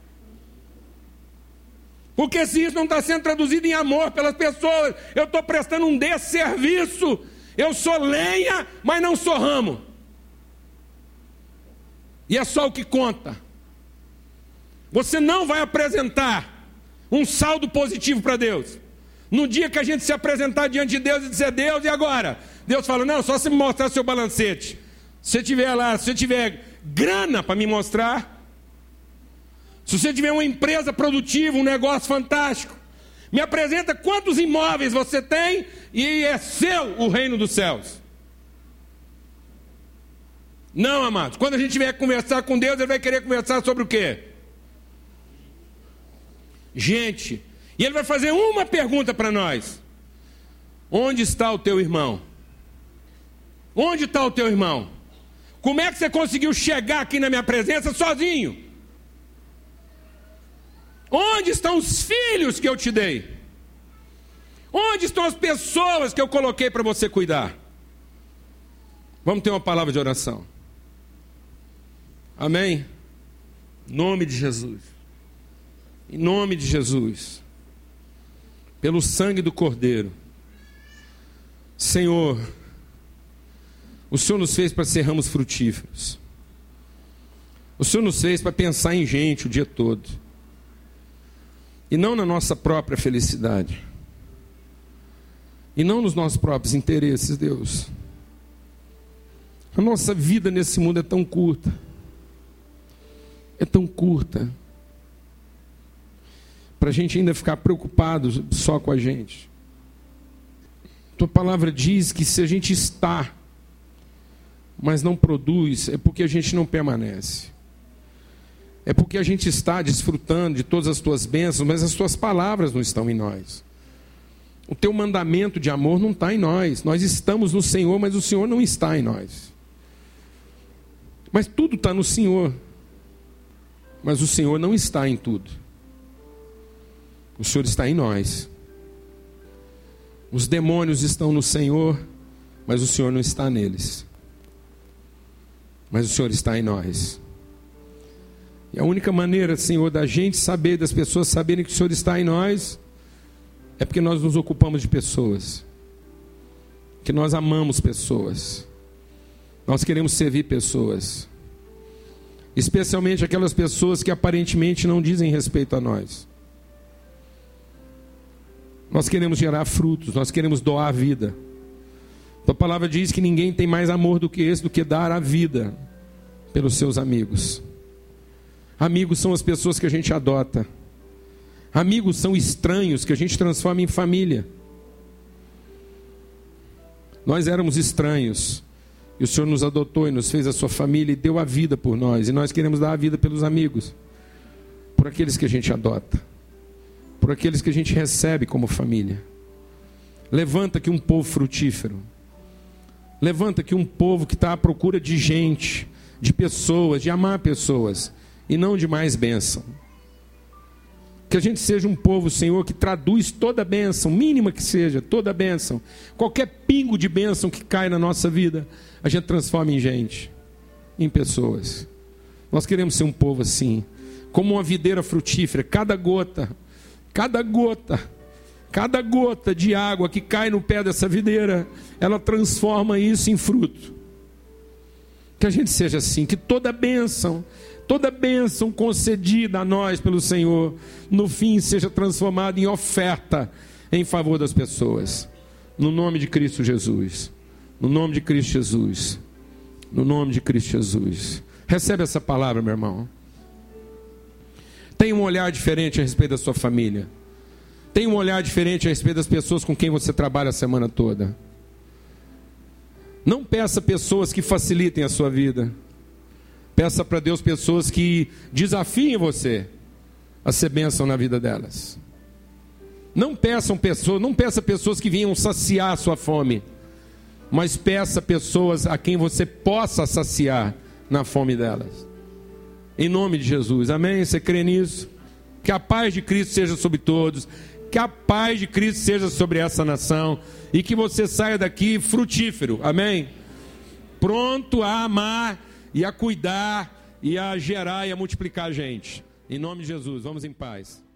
Porque se isso não está sendo traduzido em amor pelas pessoas, eu estou prestando um desserviço. Eu sou lenha, mas não sou ramo. E é só o que conta. Você não vai apresentar um saldo positivo para Deus. No dia que a gente se apresentar diante de Deus e dizer, Deus, e agora? Deus fala, não, só se me mostrar seu balancete. Se você tiver lá, se você tiver grana para me mostrar, se você tiver uma empresa produtiva, um negócio fantástico, me apresenta quantos imóveis você tem e é seu o reino dos céus. Não, amados. Quando a gente vier conversar com Deus, Ele vai querer conversar sobre o quê? Gente. E Ele vai fazer uma pergunta para nós: Onde está o teu irmão? Onde está o teu irmão? Como é que você conseguiu chegar aqui na minha presença sozinho? Onde estão os filhos que eu te dei? Onde estão as pessoas que eu coloquei para você cuidar? Vamos ter uma palavra de oração. Amém? Em nome de Jesus. Em nome de Jesus. Pelo sangue do Cordeiro. Senhor, o Senhor nos fez para ser ramos frutíferos. O Senhor nos fez para pensar em gente o dia todo e não na nossa própria felicidade, e não nos nossos próprios interesses, Deus. A nossa vida nesse mundo é tão curta, é tão curta, para a gente ainda ficar preocupado só com a gente. Tua palavra diz que se a gente está, mas não produz, é porque a gente não permanece é porque a gente está desfrutando de todas as tuas bênçãos, mas as tuas palavras não estão em nós. O teu mandamento de amor não está em nós. Nós estamos no Senhor, mas o Senhor não está em nós. Mas tudo está no Senhor. Mas o Senhor não está em tudo. O Senhor está em nós. Os demônios estão no Senhor, mas o Senhor não está neles. Mas o Senhor está em nós. E a única maneira, Senhor, da gente saber, das pessoas saberem que o Senhor está em nós, é porque nós nos ocupamos de pessoas. Que nós amamos pessoas. Nós queremos servir pessoas. Especialmente aquelas pessoas que aparentemente não dizem respeito a nós. Nós queremos gerar frutos, nós queremos doar a vida. A palavra diz que ninguém tem mais amor do que esse, do que dar a vida pelos seus amigos. Amigos são as pessoas que a gente adota. Amigos são estranhos que a gente transforma em família. Nós éramos estranhos. E o Senhor nos adotou e nos fez a sua família e deu a vida por nós. E nós queremos dar a vida pelos amigos. Por aqueles que a gente adota. Por aqueles que a gente recebe como família. Levanta aqui um povo frutífero. Levanta aqui um povo que está à procura de gente, de pessoas, de amar pessoas e não de mais bênção. Que a gente seja um povo, Senhor, que traduz toda bênção, mínima que seja, toda bênção, qualquer pingo de bênção que cai na nossa vida, a gente transforma em gente, em pessoas. Nós queremos ser um povo assim, como uma videira frutífera, cada gota, cada gota, cada gota de água que cai no pé dessa videira, ela transforma isso em fruto. Que a gente seja assim, que toda bênção toda bênção concedida a nós pelo Senhor, no fim seja transformada em oferta em favor das pessoas. No nome de Cristo Jesus. No nome de Cristo Jesus. No nome de Cristo Jesus. Recebe essa palavra, meu irmão. Tem um olhar diferente a respeito da sua família. Tem um olhar diferente a respeito das pessoas com quem você trabalha a semana toda. Não peça pessoas que facilitem a sua vida. Peça para Deus pessoas que desafiem você a ser bênção na vida delas. Não peçam pessoas, não peça pessoas que venham saciar a sua fome, mas peça pessoas a quem você possa saciar na fome delas. Em nome de Jesus. Amém? Você crê nisso? Que a paz de Cristo seja sobre todos. Que a paz de Cristo seja sobre essa nação. E que você saia daqui frutífero. Amém? Pronto a amar e a cuidar e a gerar e a multiplicar a gente. Em nome de Jesus, vamos em paz.